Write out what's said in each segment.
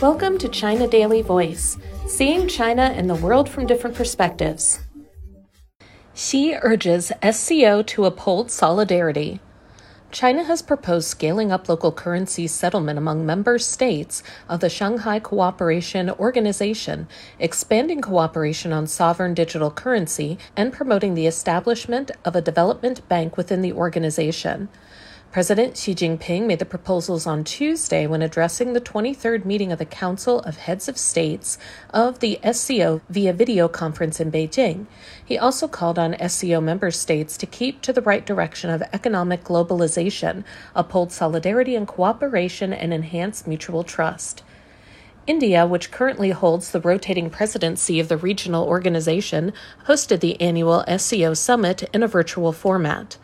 Welcome to China Daily Voice, seeing China and the world from different perspectives. Xi urges SCO to uphold solidarity. China has proposed scaling up local currency settlement among member states of the Shanghai Cooperation Organization, expanding cooperation on sovereign digital currency, and promoting the establishment of a development bank within the organization. President Xi Jinping made the proposals on Tuesday when addressing the 23rd meeting of the Council of Heads of States of the SCO via video conference in Beijing. He also called on SCO member states to keep to the right direction of economic globalization, uphold solidarity and cooperation, and enhance mutual trust. India, which currently holds the rotating presidency of the regional organization, hosted the annual SCO summit in a virtual format.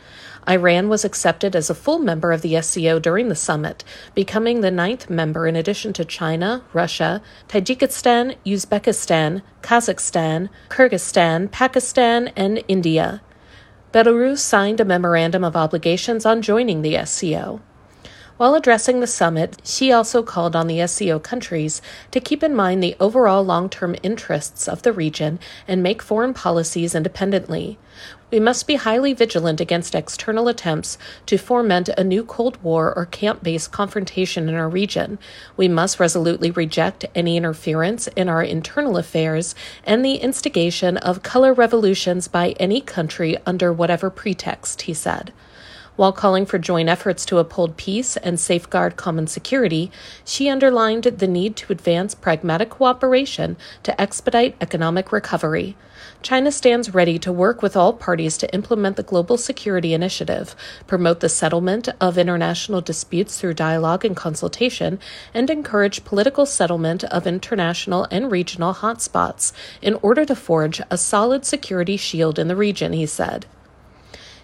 Iran was accepted as a full member of the SCO during the summit, becoming the ninth member in addition to China, Russia, Tajikistan, Uzbekistan, Kazakhstan, Kyrgyzstan, Pakistan, and India. Belarus signed a memorandum of obligations on joining the SCO. While addressing the summit, Xi also called on the SCO countries to keep in mind the overall long term interests of the region and make foreign policies independently. We must be highly vigilant against external attempts to foment a new Cold War or camp based confrontation in our region. We must resolutely reject any interference in our internal affairs and the instigation of color revolutions by any country under whatever pretext, he said. While calling for joint efforts to uphold peace and safeguard common security, Xi underlined the need to advance pragmatic cooperation to expedite economic recovery. China stands ready to work with all parties to implement the Global Security Initiative, promote the settlement of international disputes through dialogue and consultation, and encourage political settlement of international and regional hotspots in order to forge a solid security shield in the region, he said.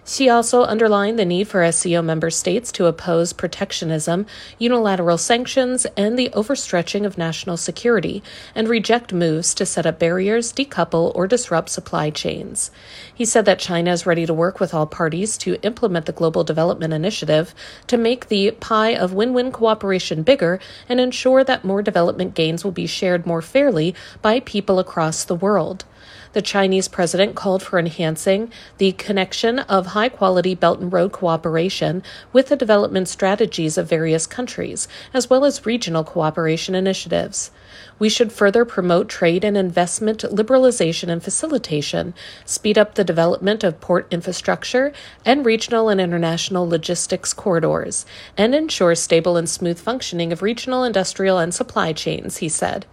Xi also underlined the need for SCO member states to oppose protectionism, unilateral sanctions, and the overstretching of national security, and reject moves to set up barriers, decouple, or disrupt supply chains. He said that China is ready to work with all parties to implement the Global Development Initiative to make the pie of win win cooperation bigger and ensure that more development gains will be shared more fairly by people across the world. The Chinese president called for enhancing the connection of high quality Belt and Road cooperation with the development strategies of various countries, as well as regional cooperation initiatives. We should further promote trade and investment liberalization and facilitation, speed up the development of port infrastructure and regional and international logistics corridors, and ensure stable and smooth functioning of regional industrial and supply chains, he said.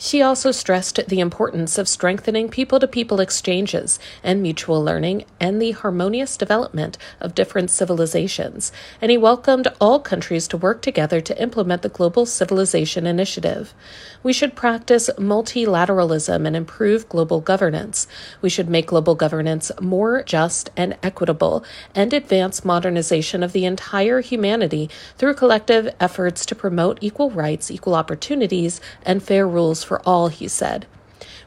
Xi also stressed the importance of strengthening people to people exchanges and mutual learning and the harmonious development of different civilizations, and he welcomed all countries to work together to implement the Global Civilization Initiative. We should practice multilateralism and improve global governance. We should make global governance more just and equitable and advance modernization of the entire humanity through collective efforts to promote equal rights, equal opportunities, and fair rules for all, he said.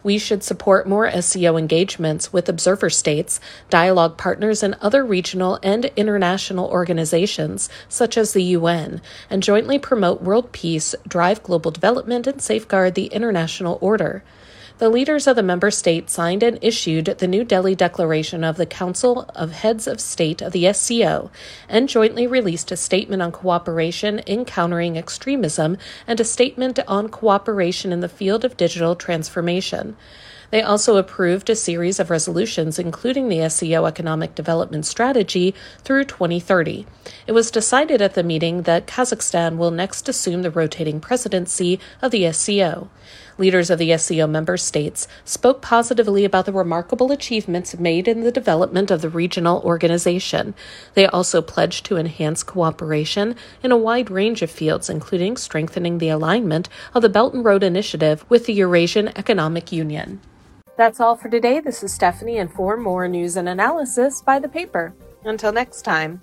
We should support more SCO engagements with observer states, dialogue partners, and other regional and international organizations, such as the UN, and jointly promote world peace, drive global development, and safeguard the international order the leaders of the member states signed and issued the New Delhi Declaration of the Council of Heads of State of the SCO and jointly released a statement on cooperation in countering extremism and a statement on cooperation in the field of digital transformation. They also approved a series of resolutions, including the SCO Economic Development Strategy through 2030. It was decided at the meeting that Kazakhstan will next assume the rotating presidency of the SCO. Leaders of the SCO member states spoke positively about the remarkable achievements made in the development of the regional organization. They also pledged to enhance cooperation in a wide range of fields, including strengthening the alignment of the Belt and Road Initiative with the Eurasian Economic Union. That's all for today. This is Stephanie, and for more news and analysis, buy the paper. Until next time.